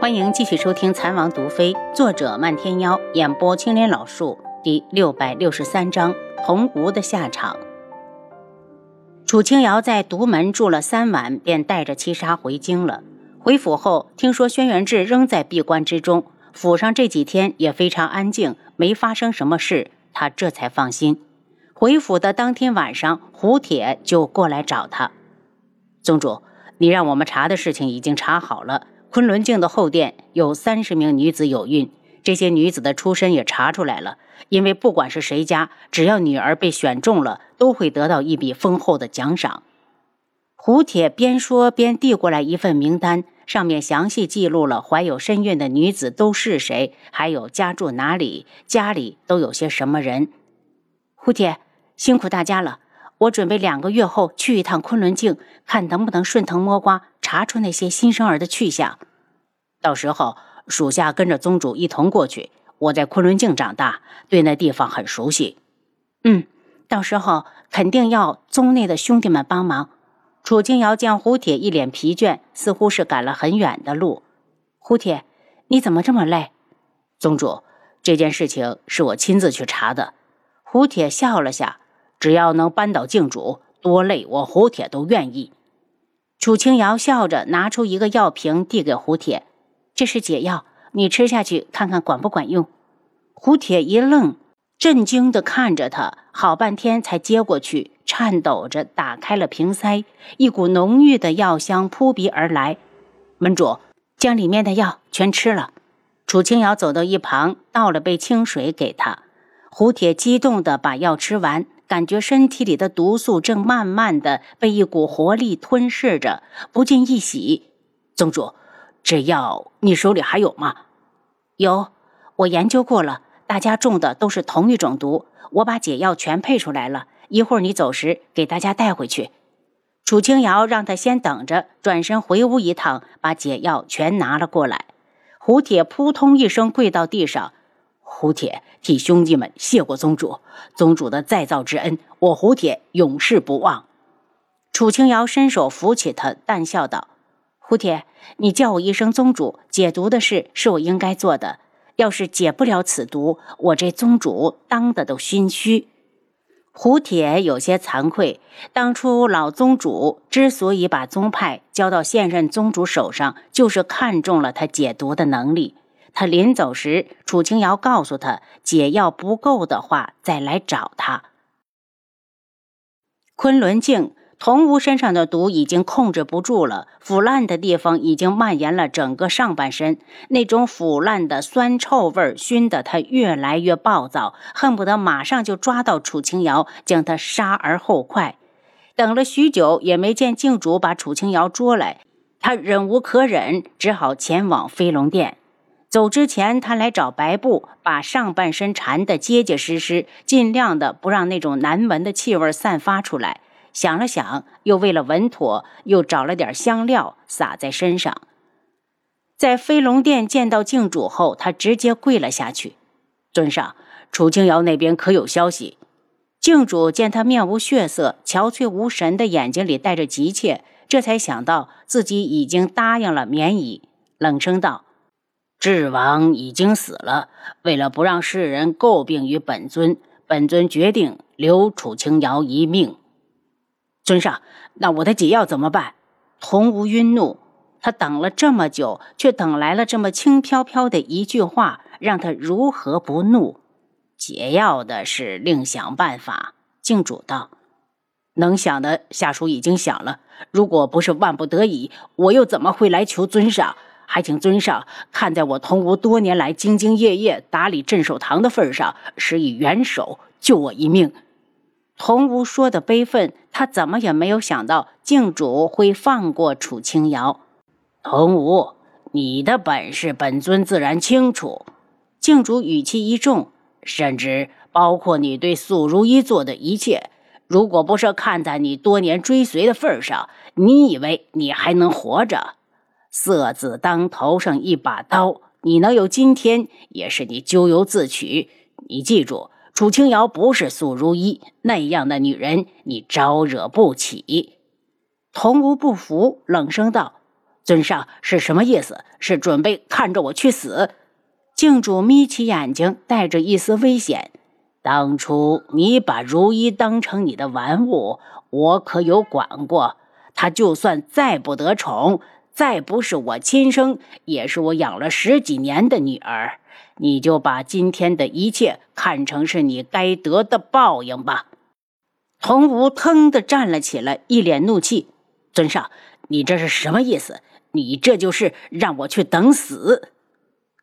欢迎继续收听《残王毒妃》，作者漫天妖，演播青莲老树，第六百六十三章童无的下场。楚清瑶在独门住了三晚，便带着七杀回京了。回府后，听说轩辕志仍在闭关之中，府上这几天也非常安静，没发生什么事，他这才放心。回府的当天晚上，胡铁就过来找他，宗主，你让我们查的事情已经查好了。昆仑镜的后殿有三十名女子有孕，这些女子的出身也查出来了。因为不管是谁家，只要女儿被选中了，都会得到一笔丰厚的奖赏。胡铁边说边递过来一份名单，上面详细记录了怀有身孕的女子都是谁，还有家住哪里，家里都有些什么人。胡铁，辛苦大家了。我准备两个月后去一趟昆仑镜，看能不能顺藤摸瓜查出那些新生儿的去向。到时候属下跟着宗主一同过去。我在昆仑镜长大，对那地方很熟悉。嗯，到时候肯定要宗内的兄弟们帮忙。楚清瑶见胡铁一脸疲倦，似乎是赶了很远的路。胡铁，你怎么这么累？宗主，这件事情是我亲自去查的。胡铁笑了下。只要能扳倒镜主，多累我胡铁都愿意。楚清瑶笑着拿出一个药瓶递给胡铁：“这是解药，你吃下去看看管不管用。”胡铁一愣，震惊地看着他，好半天才接过去，颤抖着打开了瓶塞，一股浓郁的药香扑鼻而来。门主将里面的药全吃了。楚清瑶走到一旁，倒了杯清水给他。胡铁激动地把药吃完。感觉身体里的毒素正慢慢的被一股活力吞噬着，不禁一喜。宗主，这药你手里还有吗？有，我研究过了，大家中的都是同一种毒，我把解药全配出来了。一会儿你走时给大家带回去。楚清瑶让他先等着，转身回屋一趟，把解药全拿了过来。胡铁扑通一声跪到地上。胡铁替兄弟们谢过宗主，宗主的再造之恩，我胡铁永世不忘。楚清瑶伸手扶起他，淡笑道：“胡铁，你叫我一声宗主，解毒的事是我应该做的。要是解不了此毒，我这宗主当的都心虚。”胡铁有些惭愧，当初老宗主之所以把宗派交到现任宗主手上，就是看中了他解毒的能力。他临走时，楚清瑶告诉他，解药不够的话，再来找他。昆仑镜，童无身上的毒已经控制不住了，腐烂的地方已经蔓延了整个上半身，那种腐烂的酸臭味熏得他越来越暴躁，恨不得马上就抓到楚清瑶，将他杀而后快。等了许久，也没见镜主把楚清瑶捉来，他忍无可忍，只好前往飞龙殿。走之前，他来找白布，把上半身缠得结结实实，尽量的不让那种难闻的气味散发出来。想了想，又为了稳妥，又找了点香料撒在身上。在飞龙殿见到镜主后，他直接跪了下去：“尊上，楚清瑶那边可有消息？”镜主见他面无血色、憔悴无神的眼睛里带着急切，这才想到自己已经答应了免乙，冷声道。智王已经死了，为了不让世人诟病于本尊，本尊决定留楚清瑶一命。尊上，那我的解药怎么办？童无晕怒，他等了这么久，却等来了这么轻飘飘的一句话，让他如何不怒？解药的事另想办法。静主道：“能想的下属已经想了，如果不是万不得已，我又怎么会来求尊上？”还请尊上看在我童无多年来兢兢业业打理镇守堂的份上，施以援手救我一命。童无说的悲愤，他怎么也没有想到镜主会放过楚清瑶。童无，你的本事本尊自然清楚。镜主语气一重，甚至包括你对素如一做的一切，如果不是看在你多年追随的份上，你以为你还能活着？色字当头上一把刀，你能有今天，也是你咎由自取。你记住，楚清瑶不是素如一那样的女人，你招惹不起。童无不服，冷声道：“尊上是什么意思？是准备看着我去死？静主眯起眼睛，带着一丝危险。当初你把如意当成你的玩物，我可有管过？她就算再不得宠，再不是我亲生，也是我养了十几年的女儿。你就把今天的一切看成是你该得的报应吧。童武腾地站了起来，一脸怒气：“尊上，你这是什么意思？你这就是让我去等死？”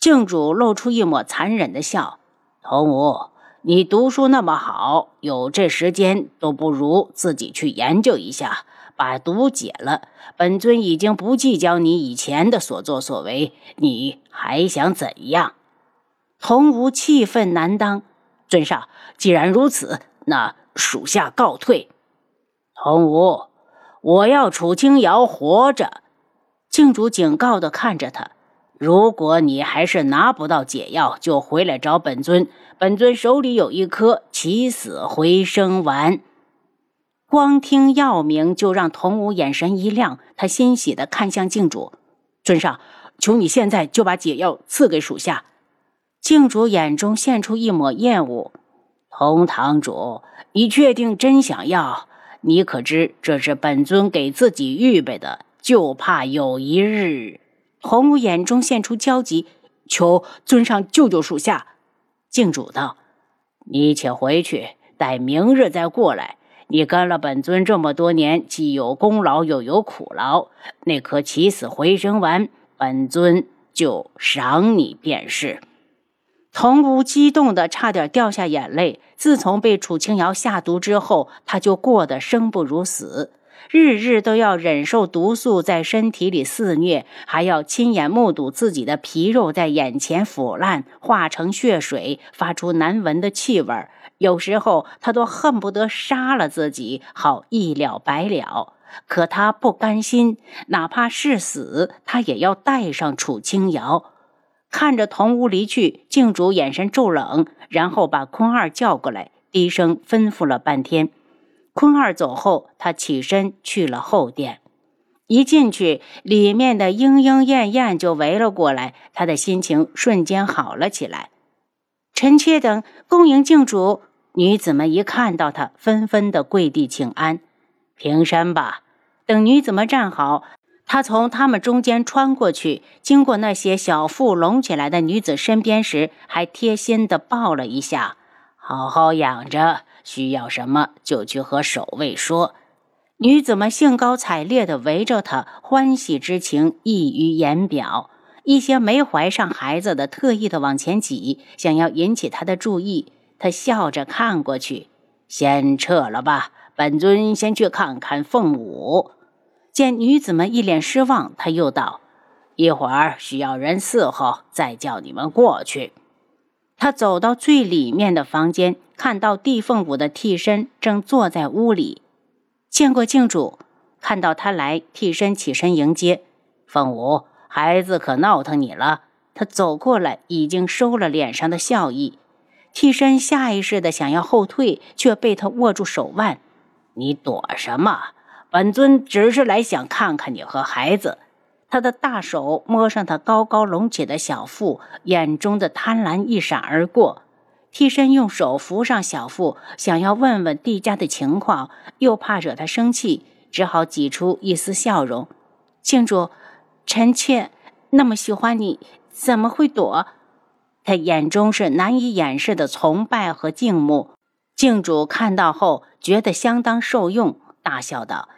镜主露出一抹残忍的笑：“童武。”你读书那么好，有这时间都不如自己去研究一下，把毒解了。本尊已经不计较你以前的所作所为，你还想怎样？童无气愤难当。尊上，既然如此，那属下告退。童无，我要楚清瑶活着。静主警告地看着他。如果你还是拿不到解药，就回来找本尊。本尊手里有一颗起死回生丸。光听药名就让童武眼神一亮，他欣喜地看向静主：“尊上，求你现在就把解药赐给属下。”静主眼中现出一抹厌恶：“童堂主，你确定真想要？你可知这是本尊给自己预备的？就怕有一日……”洪武眼中现出焦急，求尊上救救属下。静主道：“你且回去，待明日再过来。你跟了本尊这么多年，既有功劳又有苦劳，那颗起死回生丸，本尊就赏你便是。”童武激动的差点掉下眼泪。自从被楚清瑶下毒之后，他就过得生不如死。日日都要忍受毒素在身体里肆虐，还要亲眼目睹自己的皮肉在眼前腐烂，化成血水，发出难闻的气味。有时候他都恨不得杀了自己，好一了百了。可他不甘心，哪怕是死，他也要带上楚清瑶。看着童屋离去，静主眼神骤冷，然后把坤二叫过来，低声吩咐了半天。坤二走后，他起身去了后殿。一进去，里面的莺莺燕燕就围了过来，他的心情瞬间好了起来。臣妾等恭迎静主。女子们一看到他，纷纷的跪地请安。平身吧。等女子们站好，他从他们中间穿过去，经过那些小腹隆起来的女子身边时，还贴心的抱了一下，好好养着。需要什么就去和守卫说。女子们兴高采烈地围着他，欢喜之情溢于言表。一些没怀上孩子的特意的往前挤，想要引起他的注意。他笑着看过去，先撤了吧，本尊先去看看凤舞。见女子们一脸失望，他又道：“一会儿需要人伺候，再叫你们过去。”他走到最里面的房间。看到帝凤舞的替身正坐在屋里，见过静主，看到他来，替身起身迎接。凤舞，孩子可闹腾你了？他走过来，已经收了脸上的笑意。替身下意识的想要后退，却被他握住手腕。你躲什么？本尊只是来想看看你和孩子。他的大手摸上他高高隆起的小腹，眼中的贪婪一闪而过。替身用手扶上小腹，想要问问帝家的情况，又怕惹他生气，只好挤出一丝笑容：“庆主，臣妾那么喜欢你，怎么会躲？”他眼中是难以掩饰的崇拜和敬慕。靖主看到后，觉得相当受用，大笑道：“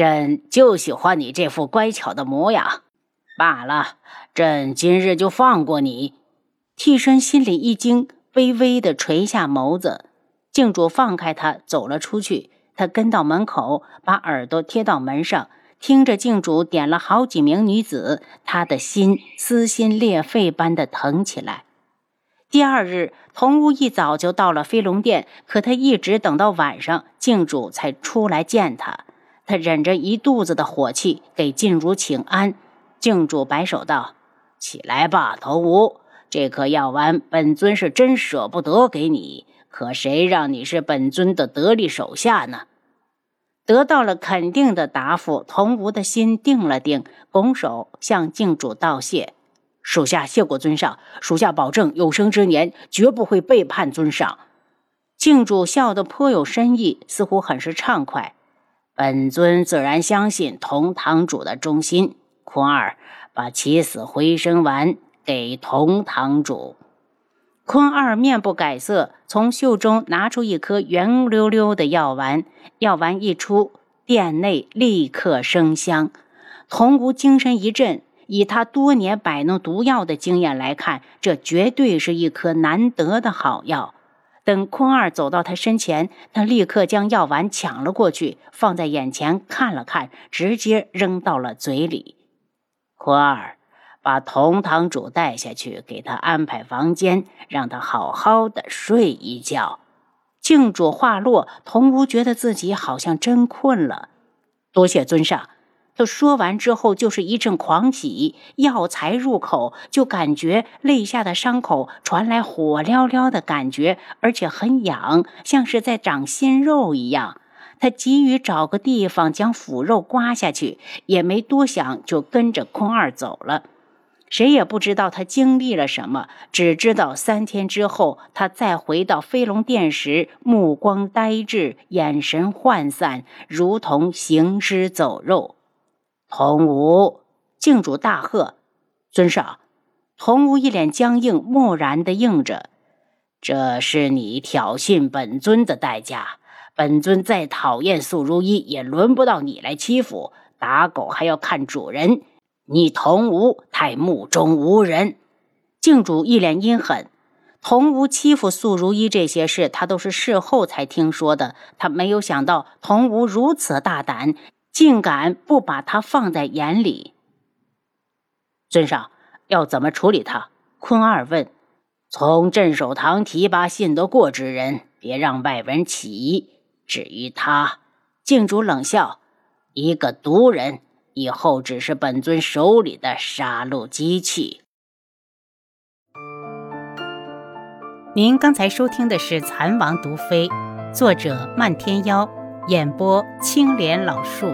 朕就喜欢你这副乖巧的模样。罢了，朕今日就放过你。”替身心里一惊。微微的垂下眸子，静主放开他，走了出去。他跟到门口，把耳朵贴到门上，听着静主点了好几名女子，他的心撕心裂肺般的疼起来。第二日，童屋一早就到了飞龙殿，可他一直等到晚上，静主才出来见他。他忍着一肚子的火气，给静茹请安。静主摆手道：“起来吧，童屋。”这颗药丸，本尊是真舍不得给你，可谁让你是本尊的得力手下呢？得到了肯定的答复，童无的心定了定，拱手向静主道谢：“属下谢过尊上，属下保证有生之年绝不会背叛尊上。”静主笑得颇有深意，似乎很是畅快。本尊自然相信同堂主的忠心。坤儿，把起死回生丸给同堂主。坤二面不改色，从袖中拿出一颗圆溜溜的药丸。药丸一出，殿内立刻生香。童无精神一振，以他多年摆弄毒药的经验来看，这绝对是一颗难得的好药。等坤二走到他身前，他立刻将药丸抢了过去，放在眼前看了看，直接扔到了嘴里。坤二。把同堂主带下去，给他安排房间，让他好好的睡一觉。静主话落，童无觉得自己好像真困了。多谢尊上。他说完之后，就是一阵狂喜。药材入口，就感觉肋下的伤口传来火燎燎的感觉，而且很痒，像是在长新肉一样。他急于找个地方将腐肉刮下去，也没多想，就跟着空二走了。谁也不知道他经历了什么，只知道三天之后，他再回到飞龙殿时，目光呆滞，眼神涣散，如同行尸走肉。童无，静主大喝：“尊上！”童无一脸僵硬，木然地应着：“这是你挑衅本尊的代价。本尊再讨厌素如一，也轮不到你来欺负。打狗还要看主人。”你童无太目中无人，靖主一脸阴狠。童无欺负素如一这些事，他都是事后才听说的。他没有想到童无如此大胆，竟敢不把他放在眼里。尊上要怎么处理他？坤二问。从镇守堂提拔信得过之人，别让外人起疑。至于他，靖主冷笑：一个毒人。以后只是本尊手里的杀戮机器。您刚才收听的是《蚕王毒妃》，作者漫天妖，演播青莲老树。